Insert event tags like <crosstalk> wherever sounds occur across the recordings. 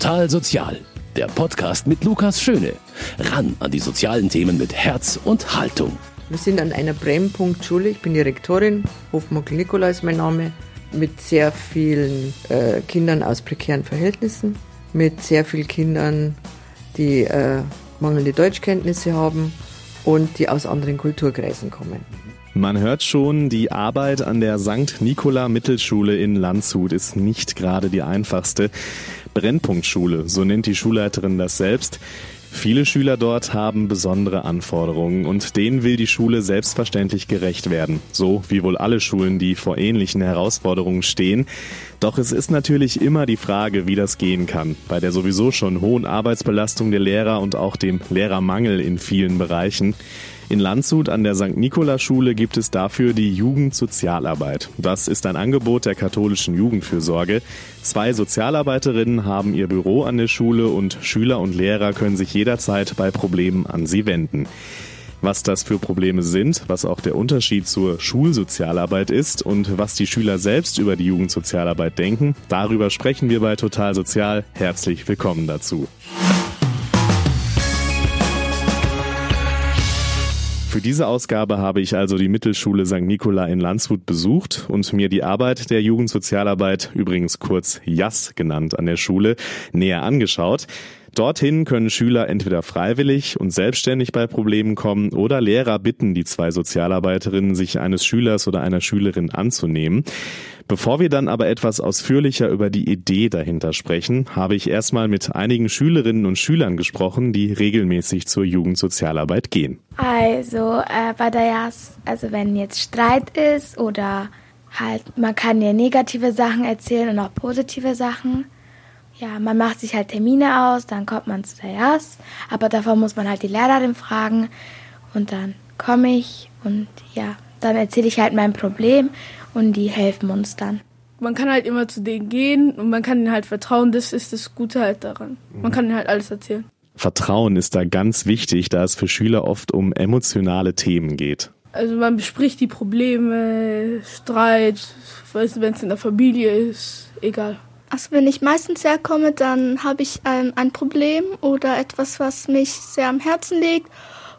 Total Sozial, der Podcast mit Lukas Schöne. Ran an die sozialen Themen mit Herz und Haltung. Wir sind an einer Brennpunktschule. Ich bin die Rektorin. Hofmockel Nikola ist mein Name. Mit sehr vielen äh, Kindern aus prekären Verhältnissen. Mit sehr vielen Kindern, die äh, mangelnde Deutschkenntnisse haben und die aus anderen Kulturkreisen kommen. Man hört schon, die Arbeit an der St. Nikola Mittelschule in Landshut ist nicht gerade die einfachste. Brennpunktschule, so nennt die Schulleiterin das selbst. Viele Schüler dort haben besondere Anforderungen und denen will die Schule selbstverständlich gerecht werden. So wie wohl alle Schulen, die vor ähnlichen Herausforderungen stehen. Doch es ist natürlich immer die Frage, wie das gehen kann. Bei der sowieso schon hohen Arbeitsbelastung der Lehrer und auch dem Lehrermangel in vielen Bereichen. In Landshut an der St. Nikola-Schule gibt es dafür die Jugendsozialarbeit. Das ist ein Angebot der katholischen Jugendfürsorge. Zwei Sozialarbeiterinnen haben ihr Büro an der Schule und Schüler und Lehrer können sich jederzeit bei Problemen an sie wenden. Was das für Probleme sind, was auch der Unterschied zur Schulsozialarbeit ist und was die Schüler selbst über die Jugendsozialarbeit denken, darüber sprechen wir bei Total Sozial. Herzlich willkommen dazu. Für diese Ausgabe habe ich also die Mittelschule St. Nikola in Landshut besucht und mir die Arbeit der Jugendsozialarbeit, übrigens kurz JAS genannt an der Schule, näher angeschaut. Dorthin können Schüler entweder freiwillig und selbstständig bei Problemen kommen oder Lehrer bitten die zwei Sozialarbeiterinnen, sich eines Schülers oder einer Schülerin anzunehmen. Bevor wir dann aber etwas ausführlicher über die Idee dahinter sprechen, habe ich erstmal mit einigen Schülerinnen und Schülern gesprochen, die regelmäßig zur Jugendsozialarbeit gehen. Also äh, bei der JAS, also wenn jetzt Streit ist oder halt, man kann ja negative Sachen erzählen und auch positive Sachen. Ja, man macht sich halt Termine aus, dann kommt man zu der JAS, aber davor muss man halt die Lehrerin fragen und dann komme ich und ja, dann erzähle ich halt mein Problem und die helfen uns dann. Man kann halt immer zu denen gehen und man kann ihnen halt vertrauen. Das ist das Gute halt daran. Man kann ihnen halt alles erzählen. Vertrauen ist da ganz wichtig, da es für Schüler oft um emotionale Themen geht. Also man bespricht die Probleme, Streit, wenn es in der Familie ist, egal. Also wenn ich meistens herkomme, dann habe ich ein, ein Problem oder etwas, was mich sehr am Herzen liegt.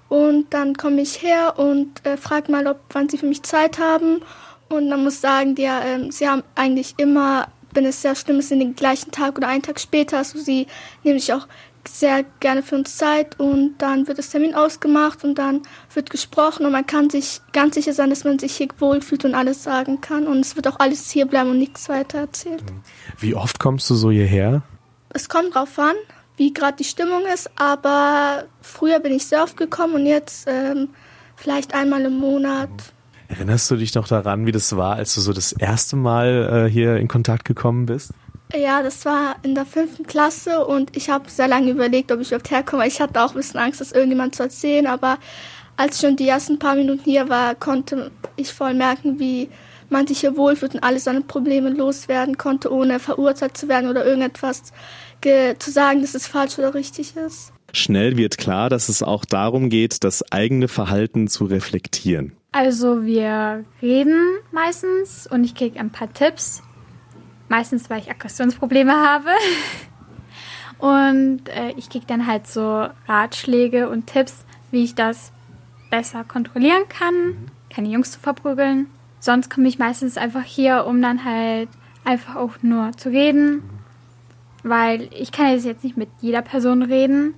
Und dann komme ich her und äh, frage mal, ob wann sie für mich Zeit haben. Und man muss sagen, die, äh, sie haben eigentlich immer, wenn es sehr schlimm ist, in den gleichen Tag oder einen Tag später, also sie nehmen sich auch sehr gerne für uns Zeit und dann wird das Termin ausgemacht und dann wird gesprochen und man kann sich ganz sicher sein, dass man sich hier wohlfühlt und alles sagen kann und es wird auch alles hier bleiben und nichts weiter erzählt. Wie oft kommst du so hierher? Es kommt drauf an, wie gerade die Stimmung ist, aber früher bin ich sehr oft gekommen und jetzt ähm, vielleicht einmal im Monat. Erinnerst du dich noch daran, wie das war, als du so das erste Mal äh, hier in Kontakt gekommen bist? Ja, das war in der fünften Klasse und ich habe sehr lange überlegt, ob ich überhaupt herkomme. Ich hatte auch ein bisschen Angst, das irgendjemand zu erzählen, aber als schon die ersten paar Minuten hier war, konnte ich voll merken, wie man sich hier wohlfühlt und alle seine Probleme loswerden konnte, ohne verurteilt zu werden oder irgendetwas zu sagen, dass es falsch oder richtig ist. Schnell wird klar, dass es auch darum geht, das eigene Verhalten zu reflektieren. Also wir reden meistens und ich kriege ein paar Tipps. Meistens, weil ich Aggressionsprobleme habe. Und äh, ich kriege dann halt so Ratschläge und Tipps, wie ich das besser kontrollieren kann, keine Jungs zu verprügeln. Sonst komme ich meistens einfach hier, um dann halt einfach auch nur zu reden. Weil ich kann jetzt nicht mit jeder Person reden,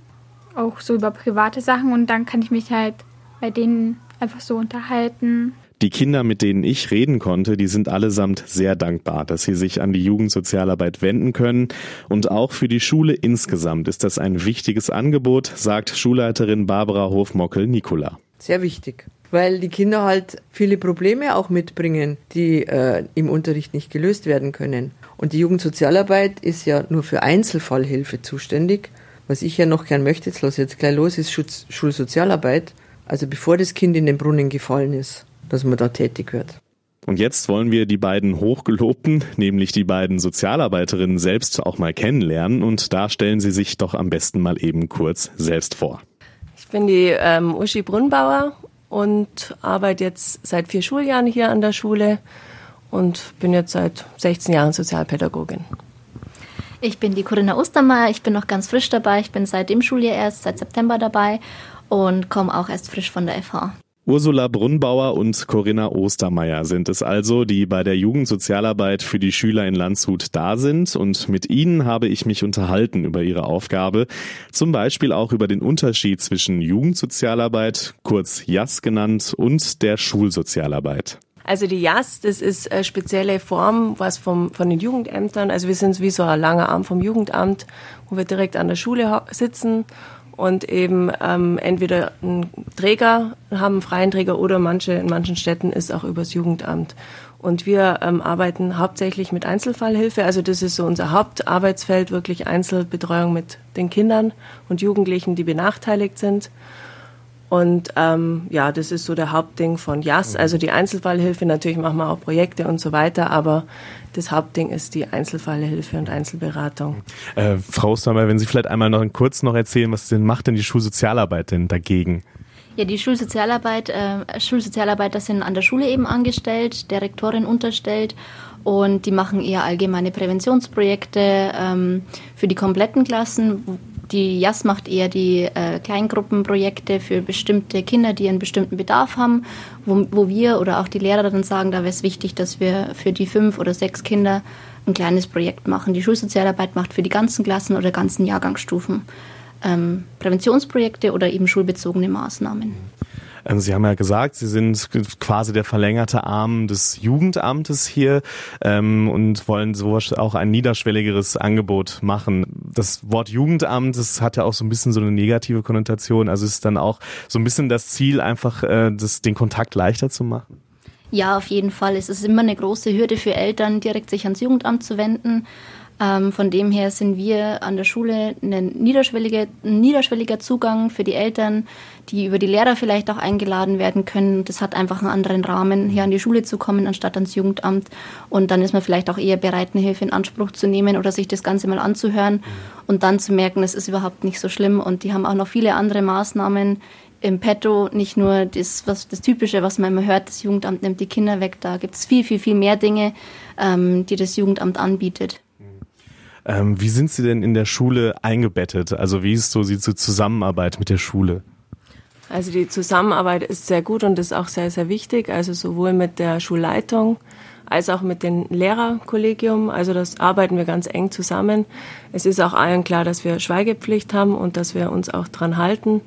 auch so über private Sachen und dann kann ich mich halt bei denen einfach so unterhalten. Die Kinder, mit denen ich reden konnte, die sind allesamt sehr dankbar, dass sie sich an die Jugendsozialarbeit wenden können. Und auch für die Schule insgesamt ist das ein wichtiges Angebot, sagt Schulleiterin Barbara Hofmockel-Nikola. Sehr wichtig, weil die Kinder halt viele Probleme auch mitbringen, die äh, im Unterricht nicht gelöst werden können. Und die Jugendsozialarbeit ist ja nur für Einzelfallhilfe zuständig. Was ich ja noch gern möchte, jetzt los jetzt gleich los, ist Schutz, Schulsozialarbeit. Also bevor das Kind in den Brunnen gefallen ist, dass man da tätig wird. Und jetzt wollen wir die beiden Hochgelobten, nämlich die beiden Sozialarbeiterinnen selbst auch mal kennenlernen. Und da stellen sie sich doch am besten mal eben kurz selbst vor. Ich bin die ähm, Uschi Brunnbauer und arbeite jetzt seit vier Schuljahren hier an der Schule und bin jetzt seit 16 Jahren Sozialpädagogin. Ich bin die Corinna Ostermeier, ich bin noch ganz frisch dabei. Ich bin seit dem Schuljahr erst, seit September dabei und komme auch erst frisch von der FH. Ursula Brunnbauer und Corinna Ostermeier sind es also, die bei der Jugendsozialarbeit für die Schüler in Landshut da sind. Und mit ihnen habe ich mich unterhalten über ihre Aufgabe, zum Beispiel auch über den Unterschied zwischen Jugendsozialarbeit, kurz JAS genannt, und der Schulsozialarbeit. Also die JAS, das ist eine spezielle Form, was vom, von den Jugendämtern, also wir sind wie so ein langer Arm vom Jugendamt, wo wir direkt an der Schule sitzen und eben ähm, entweder einen Träger haben, einen freien Träger oder manche in manchen Städten ist auch übers Jugendamt. Und wir ähm, arbeiten hauptsächlich mit Einzelfallhilfe. Also das ist so unser Hauptarbeitsfeld, wirklich Einzelbetreuung mit den Kindern und Jugendlichen, die benachteiligt sind. Und ähm, ja, das ist so der Hauptding von JAS, mhm. also die Einzelfallhilfe. Natürlich machen wir auch Projekte und so weiter, aber das Hauptding ist die Einzelfallhilfe und Einzelberatung. Äh, Frau Ostermeier, wenn Sie vielleicht einmal noch kurz noch erzählen, was denn macht denn die Schulsozialarbeit denn dagegen? Ja, die Schulsozialarbeit, äh, Schulsozialarbeiter sind an der Schule eben angestellt, der Rektorin unterstellt und die machen eher allgemeine Präventionsprojekte ähm, für die kompletten Klassen, die JAS macht eher die äh, Kleingruppenprojekte für bestimmte Kinder, die einen bestimmten Bedarf haben, wo, wo wir oder auch die Lehrer dann sagen, da wäre es wichtig, dass wir für die fünf oder sechs Kinder ein kleines Projekt machen. Die Schulsozialarbeit macht für die ganzen Klassen oder ganzen Jahrgangsstufen ähm, Präventionsprojekte oder eben schulbezogene Maßnahmen. Ähm, Sie haben ja gesagt, Sie sind quasi der verlängerte Arm des Jugendamtes hier ähm, und wollen so auch ein niederschwelligeres Angebot machen. Das Wort Jugendamt, das hat ja auch so ein bisschen so eine negative Konnotation. Also ist dann auch so ein bisschen das Ziel, einfach äh, das, den Kontakt leichter zu machen? Ja, auf jeden Fall. Es ist immer eine große Hürde für Eltern, direkt sich ans Jugendamt zu wenden. Ähm, von dem her sind wir an der Schule ein niederschwelliger, ein niederschwelliger Zugang für die Eltern, die über die Lehrer vielleicht auch eingeladen werden können. Das hat einfach einen anderen Rahmen, hier an die Schule zu kommen, anstatt ans Jugendamt. Und dann ist man vielleicht auch eher bereit, eine Hilfe in Anspruch zu nehmen oder sich das Ganze mal anzuhören und dann zu merken, es ist überhaupt nicht so schlimm. Und die haben auch noch viele andere Maßnahmen, im Petto nicht nur das, was, das Typische, was man immer hört, das Jugendamt nimmt die Kinder weg. Da gibt es viel, viel, viel mehr Dinge, ähm, die das Jugendamt anbietet. Ähm, wie sind Sie denn in der Schule eingebettet? Also wie ist so die Zusammenarbeit mit der Schule? Also die Zusammenarbeit ist sehr gut und ist auch sehr, sehr wichtig. Also sowohl mit der Schulleitung als auch mit dem Lehrerkollegium. Also das arbeiten wir ganz eng zusammen. Es ist auch allen klar, dass wir Schweigepflicht haben und dass wir uns auch dran halten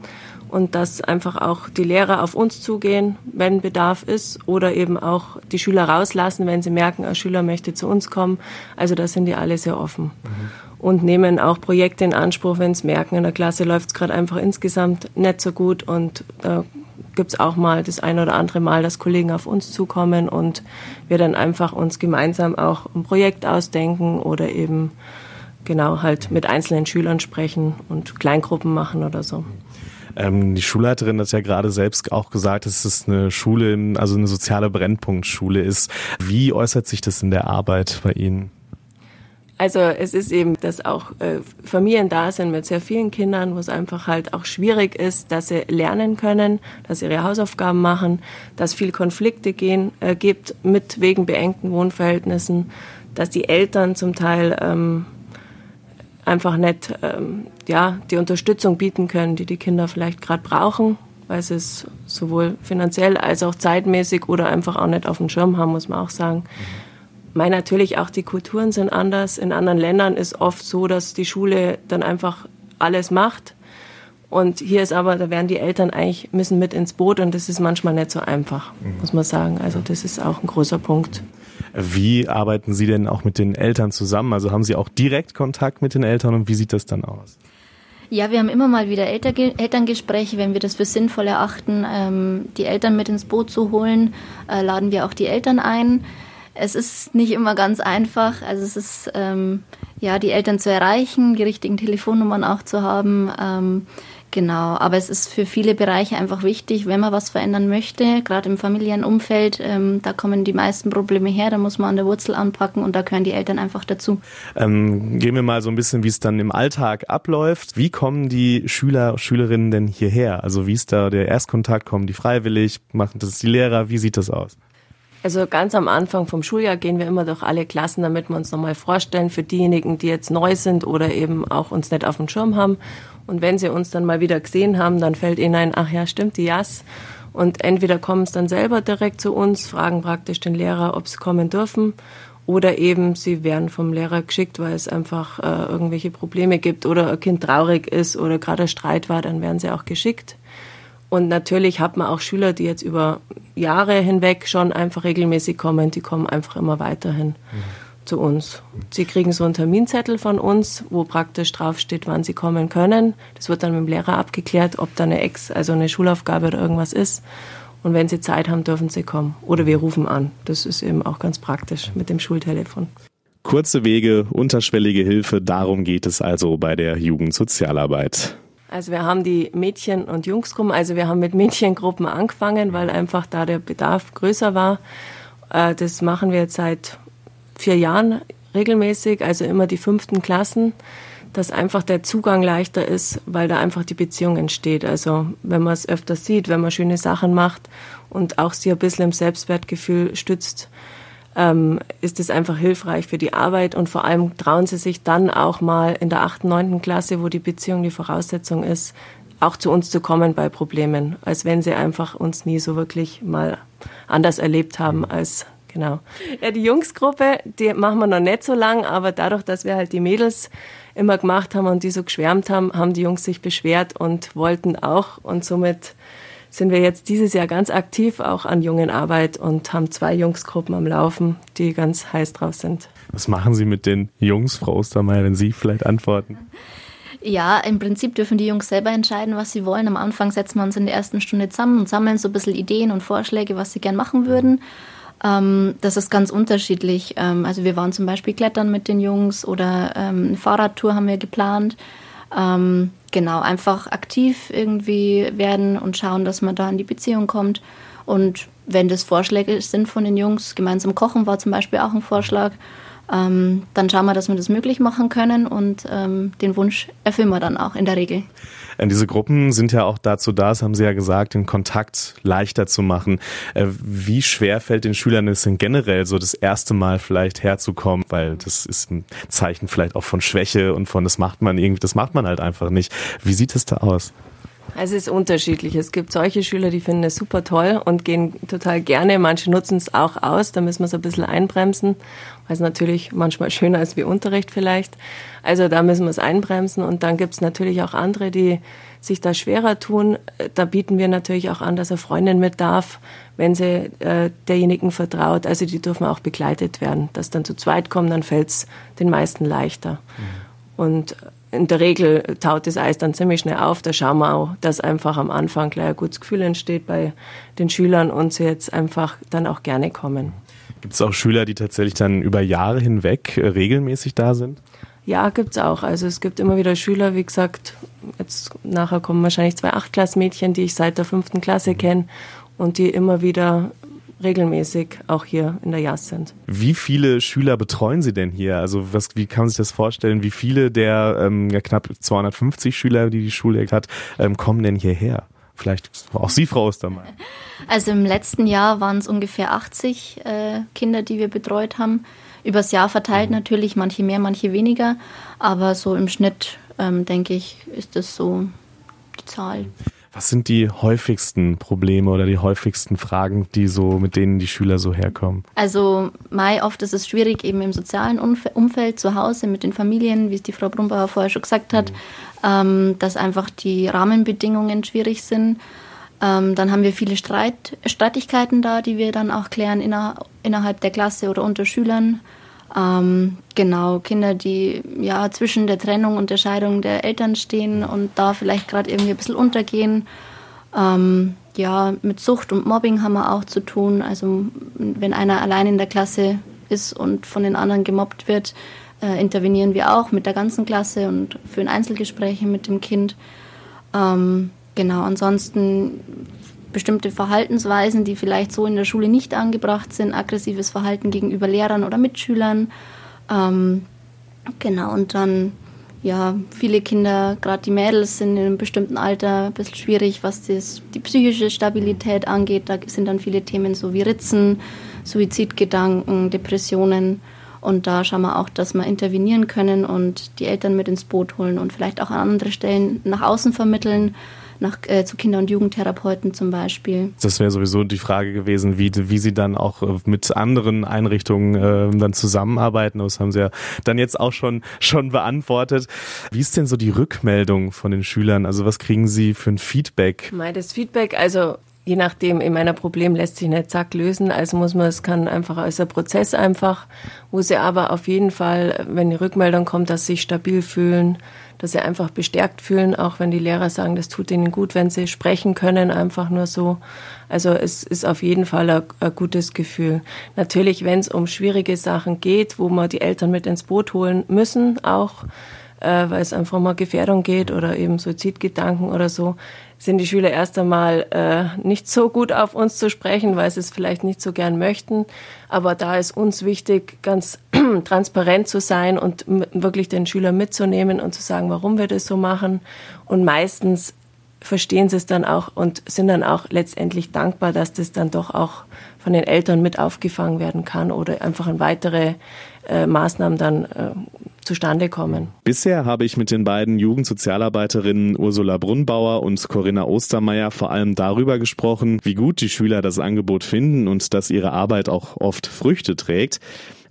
und dass einfach auch die Lehrer auf uns zugehen, wenn Bedarf ist oder eben auch die Schüler rauslassen, wenn sie merken, ein Schüler möchte zu uns kommen. Also da sind die alle sehr offen mhm. und nehmen auch Projekte in Anspruch, wenn sie merken, in der Klasse läuft es gerade einfach insgesamt nicht so gut und da gibt es auch mal das ein oder andere Mal, dass Kollegen auf uns zukommen und wir dann einfach uns gemeinsam auch ein Projekt ausdenken oder eben genau halt mit einzelnen Schülern sprechen und Kleingruppen machen oder so. Ähm, die Schulleiterin hat ja gerade selbst auch gesagt, dass es eine Schule, also eine soziale Brennpunktschule ist. Wie äußert sich das in der Arbeit bei Ihnen? Also es ist eben, dass auch äh, Familien da sind mit sehr vielen Kindern, wo es einfach halt auch schwierig ist, dass sie lernen können, dass sie ihre Hausaufgaben machen, dass viel Konflikte gehen, äh, gibt mit wegen beengten Wohnverhältnissen, dass die Eltern zum Teil ähm, einfach nicht ähm, ja, die Unterstützung bieten können, die die Kinder vielleicht gerade brauchen, weil sie es sowohl finanziell als auch zeitmäßig oder einfach auch nicht auf dem Schirm haben, muss man auch sagen. Mhm. Meine natürlich auch die Kulturen sind anders. In anderen Ländern ist oft so, dass die Schule dann einfach alles macht. Und hier ist aber, da werden die Eltern eigentlich müssen mit ins Boot und das ist manchmal nicht so einfach, mhm. muss man sagen. Also das ist auch ein großer Punkt. Wie arbeiten Sie denn auch mit den Eltern zusammen? Also haben Sie auch direkt Kontakt mit den Eltern und wie sieht das dann aus? Ja, wir haben immer mal wieder Elterngespräche, wenn wir das für sinnvoll erachten, ähm, die Eltern mit ins Boot zu holen, äh, laden wir auch die Eltern ein. Es ist nicht immer ganz einfach, also es ist ähm, ja die Eltern zu erreichen, die richtigen Telefonnummern auch zu haben. Ähm, Genau, aber es ist für viele Bereiche einfach wichtig, wenn man was verändern möchte, gerade im familiären Umfeld, ähm, da kommen die meisten Probleme her, da muss man an der Wurzel anpacken und da gehören die Eltern einfach dazu. Ähm, gehen wir mal so ein bisschen, wie es dann im Alltag abläuft. Wie kommen die Schüler, Schülerinnen denn hierher? Also wie ist da der Erstkontakt? Kommen die freiwillig? Machen das die Lehrer? Wie sieht das aus? Also ganz am Anfang vom Schuljahr gehen wir immer durch alle Klassen, damit wir uns nochmal vorstellen für diejenigen, die jetzt neu sind oder eben auch uns nicht auf dem Schirm haben. Und wenn sie uns dann mal wieder gesehen haben, dann fällt ihnen ein, ach ja, stimmt, die Jas. Und entweder kommen es dann selber direkt zu uns, fragen praktisch den Lehrer, ob sie kommen dürfen. Oder eben sie werden vom Lehrer geschickt, weil es einfach äh, irgendwelche Probleme gibt oder ein Kind traurig ist oder gerade ein Streit war, dann werden sie auch geschickt. Und natürlich hat man auch Schüler, die jetzt über Jahre hinweg schon einfach regelmäßig kommen, die kommen einfach immer weiterhin mhm. Zu uns. Sie kriegen so einen Terminzettel von uns, wo praktisch draufsteht, wann sie kommen können. Das wird dann mit dem Lehrer abgeklärt, ob da eine Ex, also eine Schulaufgabe oder irgendwas ist. Und wenn sie Zeit haben, dürfen sie kommen. Oder wir rufen an. Das ist eben auch ganz praktisch mit dem Schultelefon. Kurze Wege, unterschwellige Hilfe, darum geht es also bei der Jugendsozialarbeit. Also wir haben die Mädchen- und Jungsgruppen, also wir haben mit Mädchengruppen angefangen, weil einfach da der Bedarf größer war. Äh, das machen wir jetzt seit vier Jahren regelmäßig, also immer die fünften Klassen, dass einfach der Zugang leichter ist, weil da einfach die Beziehung entsteht. Also wenn man es öfter sieht, wenn man schöne Sachen macht und auch sie ein bisschen im Selbstwertgefühl stützt, ähm, ist es einfach hilfreich für die Arbeit und vor allem trauen sie sich dann auch mal in der achten, neunten Klasse, wo die Beziehung die Voraussetzung ist, auch zu uns zu kommen bei Problemen, als wenn sie einfach uns nie so wirklich mal anders erlebt haben als genau. Ja, die Jungsgruppe, die machen wir noch nicht so lang, aber dadurch, dass wir halt die Mädels immer gemacht haben und die so geschwärmt haben, haben die Jungs sich beschwert und wollten auch und somit sind wir jetzt dieses Jahr ganz aktiv auch an jungen Arbeit und haben zwei Jungsgruppen am Laufen, die ganz heiß drauf sind. Was machen Sie mit den Jungs, Frau Ostermeier, wenn Sie vielleicht antworten? Ja, im Prinzip dürfen die Jungs selber entscheiden, was sie wollen. Am Anfang setzen wir uns in der ersten Stunde zusammen und sammeln so ein bisschen Ideen und Vorschläge, was sie gern machen würden. Ähm, das ist ganz unterschiedlich. Ähm, also wir waren zum Beispiel klettern mit den Jungs oder ähm, eine Fahrradtour haben wir geplant. Ähm, genau, einfach aktiv irgendwie werden und schauen, dass man da in die Beziehung kommt. Und wenn das Vorschläge sind von den Jungs, gemeinsam kochen war zum Beispiel auch ein Vorschlag, ähm, dann schauen wir, dass wir das möglich machen können und ähm, den Wunsch erfüllen wir dann auch in der Regel. Äh, diese Gruppen sind ja auch dazu da, das haben Sie ja gesagt, den Kontakt leichter zu machen. Äh, wie schwer fällt den Schülern es denn generell so das erste Mal vielleicht herzukommen? Weil das ist ein Zeichen vielleicht auch von Schwäche und von, das macht man irgendwie, das macht man halt einfach nicht. Wie sieht es da aus? Es ist unterschiedlich. Es gibt solche Schüler, die finden es super toll und gehen total gerne. Manche nutzen es auch aus. Da müssen wir es ein bisschen einbremsen, weil es natürlich manchmal schöner ist wie Unterricht vielleicht. Also da müssen wir es einbremsen. Und dann gibt es natürlich auch andere, die sich da schwerer tun. Da bieten wir natürlich auch an, dass eine Freundin mit darf, wenn sie äh, derjenigen vertraut. Also die dürfen auch begleitet werden. Dass dann zu zweit kommen, dann fällt es den meisten leichter. Mhm. Und in der Regel taut das Eis dann ziemlich schnell auf. Da schauen wir auch, dass einfach am Anfang gleich ein gutes Gefühl entsteht bei den Schülern und sie jetzt einfach dann auch gerne kommen. Gibt es auch Schüler, die tatsächlich dann über Jahre hinweg äh, regelmäßig da sind? Ja, gibt es auch. Also es gibt immer wieder Schüler, wie gesagt, jetzt nachher kommen wahrscheinlich zwei Achtklassmädchen, die ich seit der fünften Klasse kenne und die immer wieder regelmäßig auch hier in der JAS sind. Wie viele Schüler betreuen Sie denn hier? Also was, wie kann man sich das vorstellen? Wie viele der ähm, ja, knapp 250 Schüler, die die Schule hat, ähm, kommen denn hierher? Vielleicht auch Sie, Frau Ostermeier. Also im letzten Jahr waren es ungefähr 80 äh, Kinder, die wir betreut haben. Übers Jahr verteilt mhm. natürlich, manche mehr, manche weniger. Aber so im Schnitt, ähm, denke ich, ist das so die Zahl. Was sind die häufigsten Probleme oder die häufigsten Fragen, die so, mit denen die Schüler so herkommen? Also, Mai, oft ist es schwierig, eben im sozialen Umfeld zu Hause mit den Familien, wie es die Frau Brumbauer vorher schon gesagt hat, mhm. ähm, dass einfach die Rahmenbedingungen schwierig sind. Ähm, dann haben wir viele Streit, Streitigkeiten da, die wir dann auch klären inner, innerhalb der Klasse oder unter Schülern. Ähm, genau, Kinder, die ja zwischen der Trennung und der Scheidung der Eltern stehen und da vielleicht gerade irgendwie ein bisschen untergehen. Ähm, ja, mit Sucht und Mobbing haben wir auch zu tun. Also wenn einer allein in der Klasse ist und von den anderen gemobbt wird, äh, intervenieren wir auch mit der ganzen Klasse und führen Einzelgespräche mit dem Kind. Ähm, genau, ansonsten bestimmte Verhaltensweisen, die vielleicht so in der Schule nicht angebracht sind, aggressives Verhalten gegenüber Lehrern oder Mitschülern. Ähm, genau, und dann, ja, viele Kinder, gerade die Mädels, sind in einem bestimmten Alter ein bisschen schwierig, was das, die psychische Stabilität angeht. Da sind dann viele Themen so wie Ritzen, Suizidgedanken, Depressionen. Und da schauen wir auch, dass wir intervenieren können und die Eltern mit ins Boot holen und vielleicht auch an andere Stellen nach außen vermitteln nach, äh, zu Kinder- und Jugendtherapeuten zum Beispiel. Das wäre sowieso die Frage gewesen, wie, wie Sie dann auch äh, mit anderen Einrichtungen äh, dann zusammenarbeiten. Das haben Sie ja dann jetzt auch schon, schon beantwortet. Wie ist denn so die Rückmeldung von den Schülern? Also was kriegen Sie für ein Feedback? Das Feedback, also je nachdem, in meiner Problem lässt sich nicht zack lösen. Also muss man, es kann einfach als ein Prozess einfach, wo sie aber auf jeden Fall, wenn die Rückmeldung kommt, dass sie sich stabil fühlen, dass sie einfach bestärkt fühlen, auch wenn die Lehrer sagen, das tut ihnen gut, wenn sie sprechen können, einfach nur so. Also es ist auf jeden Fall ein, ein gutes Gefühl. Natürlich, wenn es um schwierige Sachen geht, wo man die Eltern mit ins Boot holen müssen, auch äh, weil es einfach mal Gefährdung geht oder eben Suizidgedanken oder so, sind die Schüler erst einmal äh, nicht so gut auf uns zu sprechen, weil sie es vielleicht nicht so gern möchten. Aber da ist uns wichtig, ganz <clears throat> transparent zu sein und wirklich den Schüler mitzunehmen und zu sagen, warum wir das so machen. Und meistens verstehen sie es dann auch und sind dann auch letztendlich dankbar, dass das dann doch auch von den Eltern mit aufgefangen werden kann oder einfach in weitere äh, Maßnahmen dann äh, zustande kommen. Bisher habe ich mit den beiden Jugendsozialarbeiterinnen Ursula Brunnbauer und Corinna Ostermeier vor allem darüber gesprochen, wie gut die Schüler das Angebot finden und dass ihre Arbeit auch oft Früchte trägt.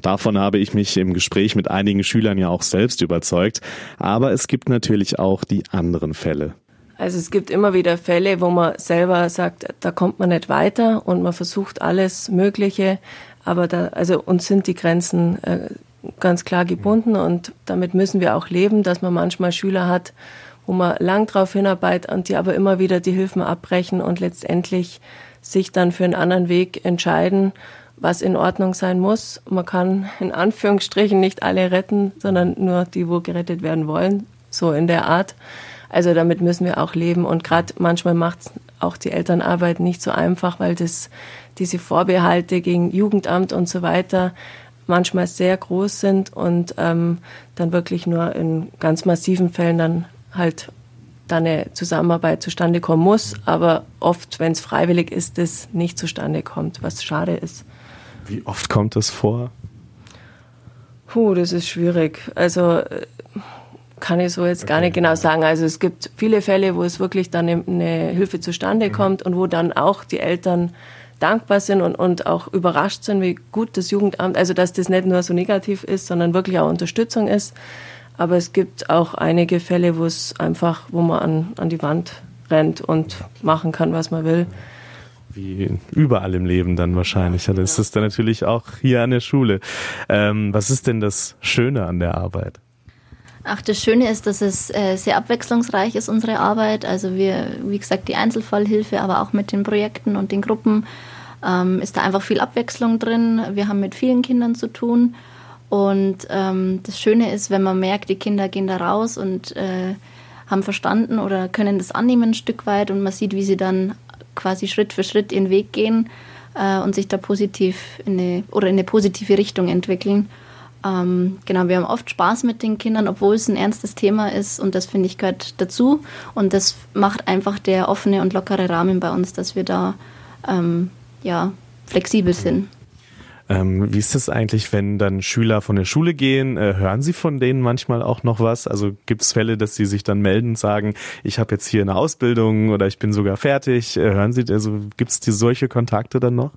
Davon habe ich mich im Gespräch mit einigen Schülern ja auch selbst überzeugt. Aber es gibt natürlich auch die anderen Fälle. Also es gibt immer wieder Fälle, wo man selber sagt, da kommt man nicht weiter und man versucht alles Mögliche, aber da, also uns sind die Grenzen äh, ganz klar gebunden und damit müssen wir auch leben, dass man manchmal Schüler hat, wo man lang drauf hinarbeitet und die aber immer wieder die Hilfen abbrechen und letztendlich sich dann für einen anderen Weg entscheiden, was in Ordnung sein muss. Man kann in Anführungsstrichen nicht alle retten, sondern nur die, wo gerettet werden wollen, so in der Art. Also damit müssen wir auch leben und gerade manchmal macht auch die Elternarbeit nicht so einfach, weil das diese Vorbehalte gegen Jugendamt und so weiter manchmal sehr groß sind und ähm, dann wirklich nur in ganz massiven Fällen dann halt da eine Zusammenarbeit zustande kommen muss, aber oft, wenn es freiwillig ist, das nicht zustande kommt, was schade ist. Wie oft kommt das vor? Puh, das ist schwierig. Also äh, kann ich so jetzt okay. gar nicht genau sagen. Also es gibt viele Fälle, wo es wirklich dann eine Hilfe zustande mhm. kommt und wo dann auch die Eltern dankbar sind und, und auch überrascht sind, wie gut das Jugendamt, also dass das nicht nur so negativ ist, sondern wirklich auch Unterstützung ist. Aber es gibt auch einige Fälle, wo es einfach, wo man an, an die Wand rennt und machen kann, was man will. Wie überall im Leben dann wahrscheinlich. Das ist dann natürlich auch hier an der Schule. Ähm, was ist denn das Schöne an der Arbeit? Ach, das Schöne ist, dass es äh, sehr abwechslungsreich ist, unsere Arbeit. Also wir, wie gesagt, die Einzelfallhilfe, aber auch mit den Projekten und den Gruppen ähm, ist da einfach viel Abwechslung drin. Wir haben mit vielen Kindern zu tun. Und ähm, das Schöne ist, wenn man merkt, die Kinder gehen da raus und äh, haben verstanden oder können das annehmen ein Stück weit und man sieht, wie sie dann quasi Schritt für Schritt ihren Weg gehen äh, und sich da positiv in eine, oder in eine positive Richtung entwickeln. Ähm, genau, wir haben oft Spaß mit den Kindern, obwohl es ein ernstes Thema ist und das finde ich gehört dazu und das macht einfach der offene und lockere Rahmen bei uns, dass wir da ähm, ja flexibel sind. Ähm, wie ist das eigentlich, wenn dann Schüler von der Schule gehen? Äh, hören Sie von denen manchmal auch noch was? Also gibt es Fälle, dass sie sich dann melden und sagen, ich habe jetzt hier eine Ausbildung oder ich bin sogar fertig? Äh, hören Sie, also gibt es solche Kontakte dann noch?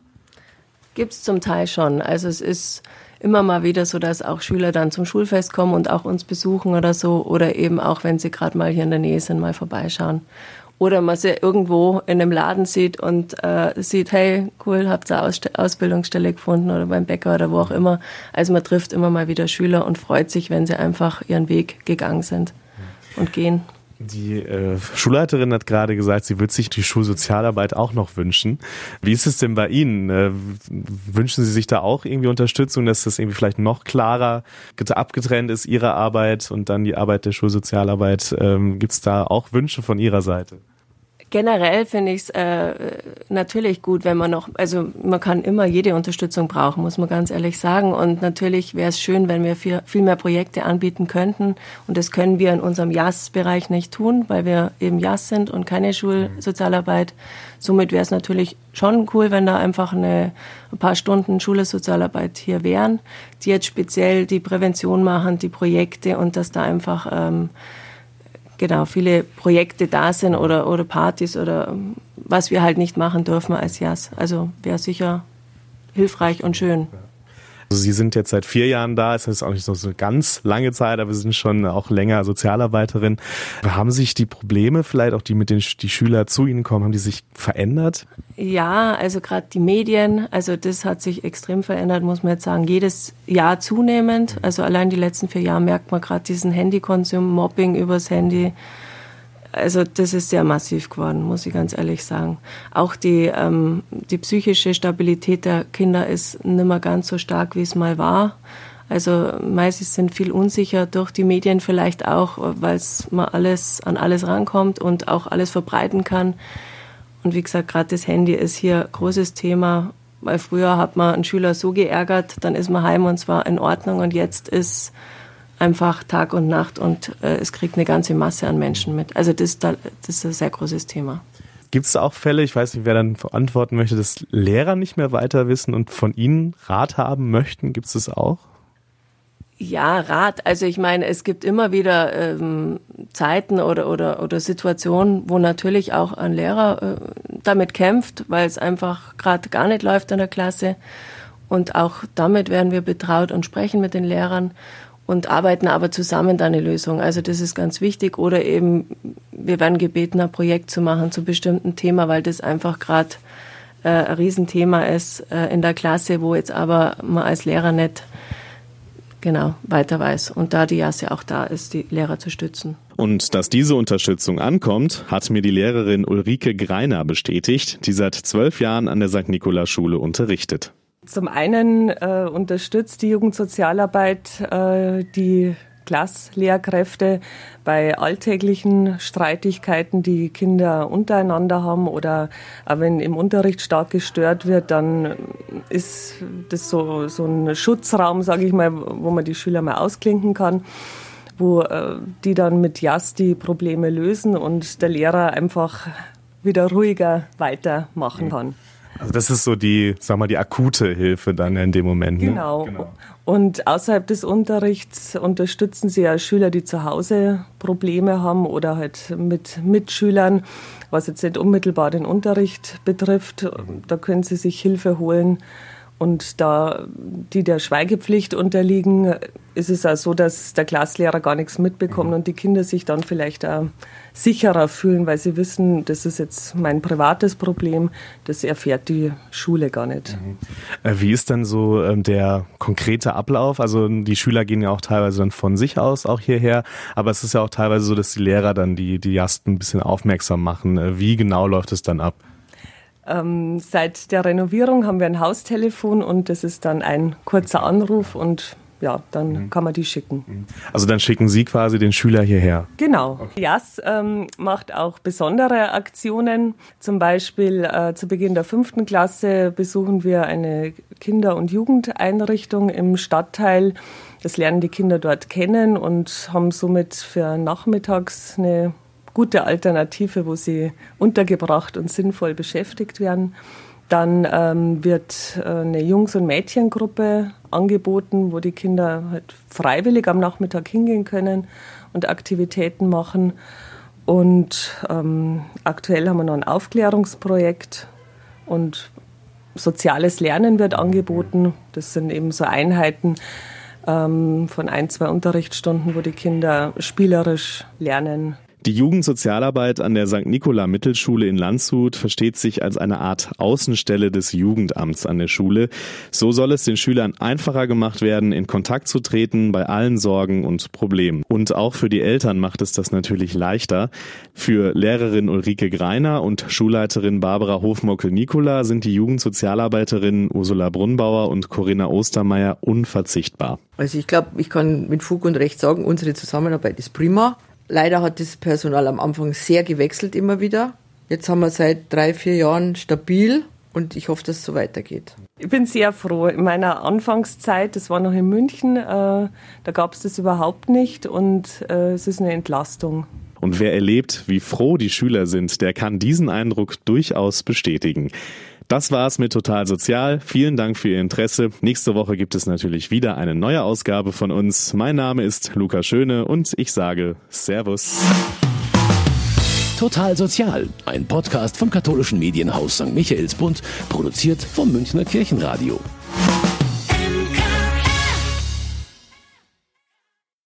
Gibt es zum Teil schon. Also es ist immer mal wieder so, dass auch Schüler dann zum Schulfest kommen und auch uns besuchen oder so. Oder eben auch, wenn sie gerade mal hier in der Nähe sind, mal vorbeischauen. Oder man sie irgendwo in einem Laden sieht und äh, sieht, hey, cool, habt ihr Aus Ausbildungsstelle gefunden oder beim Bäcker oder wo auch immer. Also man trifft immer mal wieder Schüler und freut sich, wenn sie einfach ihren Weg gegangen sind und gehen. Die äh, Schulleiterin hat gerade gesagt, sie würde sich die Schulsozialarbeit auch noch wünschen. Wie ist es denn bei Ihnen? Äh, wünschen Sie sich da auch irgendwie Unterstützung, dass das irgendwie vielleicht noch klarer abgetrennt ist, Ihre Arbeit und dann die Arbeit der Schulsozialarbeit? Ähm, Gibt es da auch Wünsche von Ihrer Seite? Generell finde ich es äh, natürlich gut, wenn man noch, also man kann immer jede Unterstützung brauchen, muss man ganz ehrlich sagen. Und natürlich wäre es schön, wenn wir viel, viel mehr Projekte anbieten könnten. Und das können wir in unserem JAS-Bereich nicht tun, weil wir eben JAS sind und keine Schulsozialarbeit. Somit wäre es natürlich schon cool, wenn da einfach eine, ein paar Stunden Schulsozialarbeit hier wären, die jetzt speziell die Prävention machen, die Projekte und dass da einfach ähm, genau viele Projekte da sind oder, oder Partys oder was wir halt nicht machen dürfen als JAS. Also wäre sicher hilfreich und schön. Also Sie sind jetzt seit vier Jahren da, es ist auch nicht so eine ganz lange Zeit, aber Sie sind schon auch länger Sozialarbeiterin. Haben sich die Probleme, vielleicht auch die mit den die Schüler zu Ihnen kommen, haben die sich verändert? Ja, also gerade die Medien, also das hat sich extrem verändert, muss man jetzt sagen, jedes Jahr zunehmend. Also allein die letzten vier Jahre merkt man gerade diesen Handykonsum, Mobbing übers Handy also das ist sehr massiv geworden, muss ich ganz ehrlich sagen. Auch die, ähm, die psychische Stabilität der Kinder ist nicht mehr ganz so stark, wie es mal war. Also meistens sind viel unsicher durch die Medien vielleicht auch, weil man alles an alles rankommt und auch alles verbreiten kann. Und wie gesagt, gerade das Handy ist hier großes Thema, weil früher hat man einen Schüler so geärgert, dann ist man heim und zwar in Ordnung und jetzt ist einfach Tag und Nacht und äh, es kriegt eine ganze Masse an Menschen mit. Also das, das ist ein sehr großes Thema. Gibt es auch Fälle, ich weiß nicht, wer dann verantworten möchte, dass Lehrer nicht mehr weiter wissen und von Ihnen Rat haben möchten? Gibt es das auch? Ja, Rat. Also ich meine, es gibt immer wieder ähm, Zeiten oder, oder, oder Situationen, wo natürlich auch ein Lehrer äh, damit kämpft, weil es einfach gerade gar nicht läuft in der Klasse. Und auch damit werden wir betraut und sprechen mit den Lehrern und arbeiten aber zusammen da eine Lösung. Also das ist ganz wichtig. Oder eben, wir werden gebeten, ein Projekt zu machen zu bestimmten Thema, weil das einfach gerade äh, ein Riesenthema ist äh, in der Klasse, wo jetzt aber man als Lehrer nicht genau weiter weiß. Und da die Jasse auch da ist, die Lehrer zu stützen. Und dass diese Unterstützung ankommt, hat mir die Lehrerin Ulrike Greiner bestätigt, die seit zwölf Jahren an der St. Nikolaus Schule unterrichtet. Zum einen äh, unterstützt die Jugendsozialarbeit äh, die Klasslehrkräfte bei alltäglichen Streitigkeiten, die Kinder untereinander haben oder wenn im Unterricht stark gestört wird, dann ist das so, so ein Schutzraum, sage ich mal, wo man die Schüler mal ausklinken kann wo äh, die dann mit JAS die Probleme lösen und der Lehrer einfach wieder ruhiger weitermachen mhm. kann. Also das ist so die, sag mal, die akute Hilfe dann in dem Moment. Ne? Genau. genau. Und außerhalb des Unterrichts unterstützen sie ja Schüler, die zu Hause Probleme haben oder halt mit Mitschülern, was jetzt nicht unmittelbar den Unterricht betrifft. Da können sie sich Hilfe holen. Und da die der Schweigepflicht unterliegen, ist es auch so, dass der Klasslehrer gar nichts mitbekommt und die Kinder sich dann vielleicht auch sicherer fühlen, weil sie wissen, das ist jetzt mein privates Problem, das erfährt die Schule gar nicht. Mhm. Äh, wie ist denn so ähm, der konkrete Ablauf? Also die Schüler gehen ja auch teilweise dann von sich aus auch hierher, aber es ist ja auch teilweise so, dass die Lehrer dann die, die Jasten ein bisschen aufmerksam machen. Äh, wie genau läuft es dann ab? Ähm, seit der Renovierung haben wir ein Haustelefon und das ist dann ein kurzer Anruf und ja, dann mhm. kann man die schicken. Mhm. Also dann schicken Sie quasi den Schüler hierher? Genau. Okay. JAS ähm, macht auch besondere Aktionen. Zum Beispiel äh, zu Beginn der fünften Klasse besuchen wir eine Kinder- und Jugendeinrichtung im Stadtteil. Das lernen die Kinder dort kennen und haben somit für nachmittags eine gute Alternative, wo sie untergebracht und sinnvoll beschäftigt werden. Dann ähm, wird äh, eine Jungs- und Mädchengruppe angeboten, wo die Kinder halt freiwillig am Nachmittag hingehen können und Aktivitäten machen. Und ähm, aktuell haben wir noch ein Aufklärungsprojekt und soziales Lernen wird angeboten. Das sind eben so Einheiten ähm, von ein, zwei Unterrichtsstunden, wo die Kinder spielerisch lernen, die Jugendsozialarbeit an der St. Nikola Mittelschule in Landshut versteht sich als eine Art Außenstelle des Jugendamts an der Schule. So soll es den Schülern einfacher gemacht werden, in Kontakt zu treten bei allen Sorgen und Problemen. Und auch für die Eltern macht es das natürlich leichter. Für Lehrerin Ulrike Greiner und Schulleiterin Barbara Hofmockel-Nikola sind die Jugendsozialarbeiterinnen Ursula Brunnbauer und Corinna Ostermeier unverzichtbar. Also ich glaube, ich kann mit Fug und Recht sagen, unsere Zusammenarbeit ist prima. Leider hat das Personal am Anfang sehr gewechselt immer wieder. Jetzt haben wir seit drei, vier Jahren stabil und ich hoffe, dass es so weitergeht. Ich bin sehr froh. In meiner Anfangszeit, das war noch in München, äh, da gab es das überhaupt nicht und äh, es ist eine Entlastung. Und wer erlebt, wie froh die Schüler sind, der kann diesen Eindruck durchaus bestätigen. Das war's mit Total Sozial. Vielen Dank für Ihr Interesse. Nächste Woche gibt es natürlich wieder eine neue Ausgabe von uns. Mein Name ist Luca Schöne und ich sage Servus. Total Sozial, ein Podcast vom katholischen Medienhaus St. Michaelsbund, produziert vom Münchner Kirchenradio.